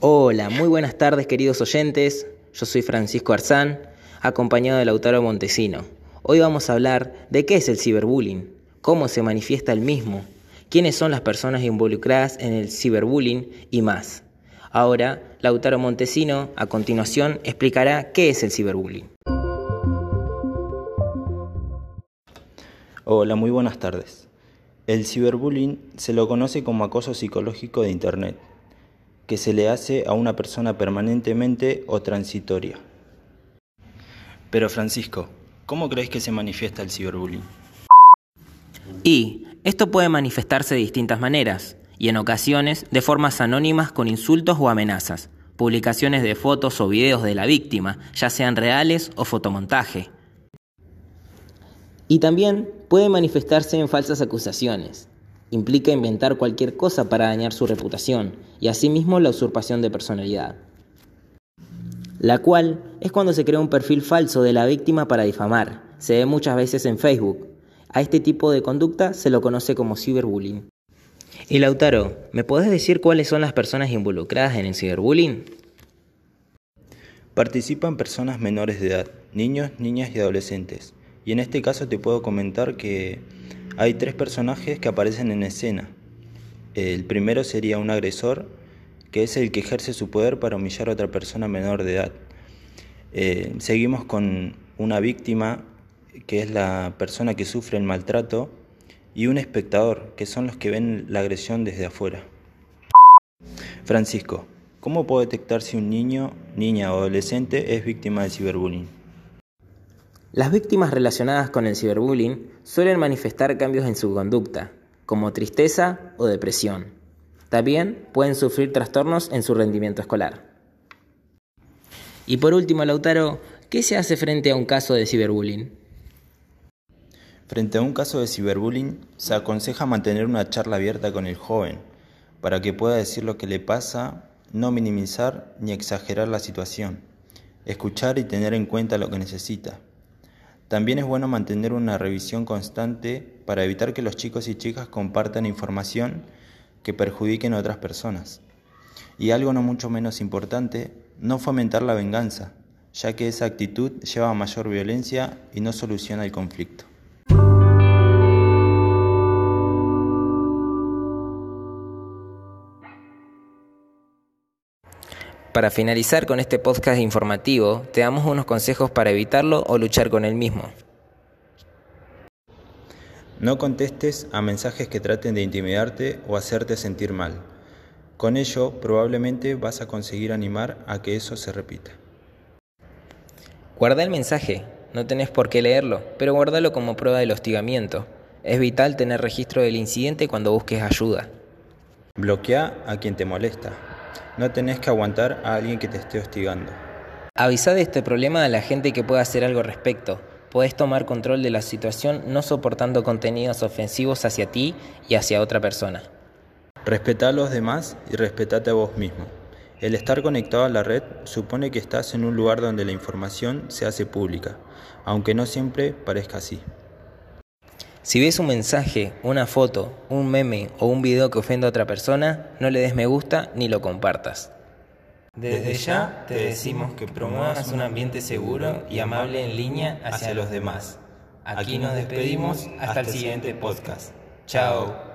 Hola, muy buenas tardes queridos oyentes. Yo soy Francisco Arzán, acompañado de Lautaro Montesino. Hoy vamos a hablar de qué es el ciberbullying, cómo se manifiesta el mismo, quiénes son las personas involucradas en el ciberbullying y más. Ahora, Lautaro Montesino, a continuación, explicará qué es el ciberbullying. Hola, muy buenas tardes. El ciberbullying se lo conoce como acoso psicológico de Internet, que se le hace a una persona permanentemente o transitoria. Pero Francisco, ¿cómo crees que se manifiesta el ciberbullying? Y esto puede manifestarse de distintas maneras, y en ocasiones de formas anónimas con insultos o amenazas, publicaciones de fotos o videos de la víctima, ya sean reales o fotomontaje y también puede manifestarse en falsas acusaciones. Implica inventar cualquier cosa para dañar su reputación y asimismo la usurpación de personalidad. La cual es cuando se crea un perfil falso de la víctima para difamar. Se ve muchas veces en Facebook. A este tipo de conducta se lo conoce como ciberbullying. Y Lautaro, ¿me podés decir cuáles son las personas involucradas en el ciberbullying? Participan personas menores de edad, niños, niñas y adolescentes, y en este caso te puedo comentar que hay tres personajes que aparecen en escena. El primero sería un agresor, que es el que ejerce su poder para humillar a otra persona menor de edad. Eh, seguimos con una víctima, que es la persona que sufre el maltrato, y un espectador, que son los que ven la agresión desde afuera. Francisco, ¿cómo puedo detectar si un niño, niña o adolescente es víctima de ciberbullying? Las víctimas relacionadas con el ciberbullying suelen manifestar cambios en su conducta, como tristeza o depresión. También pueden sufrir trastornos en su rendimiento escolar. Y por último, Lautaro, ¿qué se hace frente a un caso de ciberbullying? Frente a un caso de ciberbullying, se aconseja mantener una charla abierta con el joven, para que pueda decir lo que le pasa, no minimizar ni exagerar la situación, escuchar y tener en cuenta lo que necesita. También es bueno mantener una revisión constante para evitar que los chicos y chicas compartan información que perjudiquen a otras personas. Y algo no mucho menos importante, no fomentar la venganza, ya que esa actitud lleva a mayor violencia y no soluciona el conflicto. Para finalizar con este podcast informativo, te damos unos consejos para evitarlo o luchar con el mismo. No contestes a mensajes que traten de intimidarte o hacerte sentir mal. Con ello probablemente vas a conseguir animar a que eso se repita. Guarda el mensaje, no tenés por qué leerlo, pero guárdalo como prueba del hostigamiento. Es vital tener registro del incidente cuando busques ayuda. Bloquea a quien te molesta. No tenés que aguantar a alguien que te esté hostigando. Avisa de este problema a la gente que pueda hacer algo al respecto. Podés tomar control de la situación no soportando contenidos ofensivos hacia ti y hacia otra persona. Respeta a los demás y respetate a vos mismo. El estar conectado a la red supone que estás en un lugar donde la información se hace pública, aunque no siempre parezca así. Si ves un mensaje, una foto, un meme o un video que ofenda a otra persona, no le des me gusta ni lo compartas. Desde ya te decimos que promuevas un ambiente seguro y amable en línea hacia los demás. Aquí nos despedimos hasta el siguiente podcast. Chao.